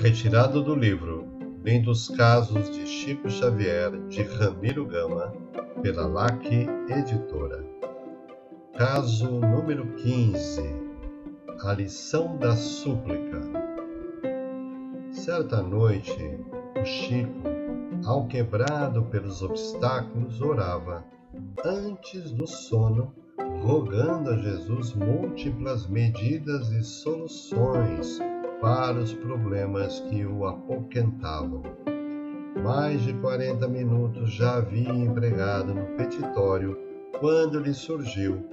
Retirado do livro Lindos Casos de Chico Xavier, de Ramiro Gama, pela LAC Editora. Caso número 15 A lição da súplica. Certa noite, o Chico, ao quebrado pelos obstáculos, orava, antes do sono, rogando a Jesus múltiplas medidas e soluções para os problemas que o apoquentavam. Mais de 40 minutos já havia empregado no petitório quando lhe surgiu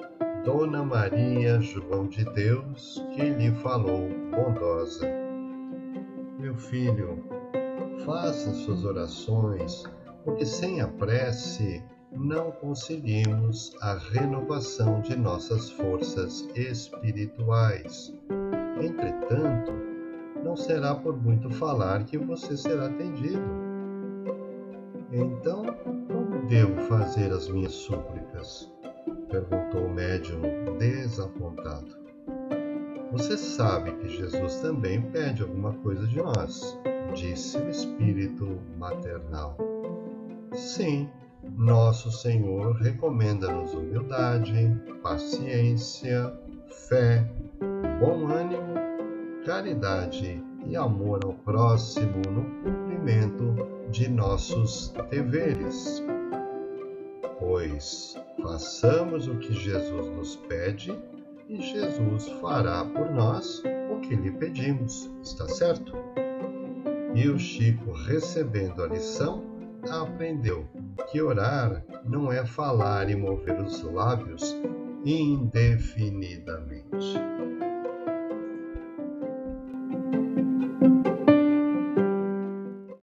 Dona Maria João de Deus, que lhe falou bondosa: Meu filho, faça suas orações, porque sem a prece não conseguimos a renovação de nossas forças espirituais. Será por muito falar que você será atendido. Então, como devo fazer as minhas súplicas? perguntou o médium desapontado. Você sabe que Jesus também pede alguma coisa de nós, disse o espírito maternal. Sim, nosso Senhor recomenda-nos humildade, paciência, fé, bom ânimo, caridade e amor ao próximo no cumprimento de nossos deveres. Pois façamos o que Jesus nos pede e Jesus fará por nós o que lhe pedimos, está certo? E o Chico, recebendo a lição, aprendeu que orar não é falar e mover os lábios indefinidamente.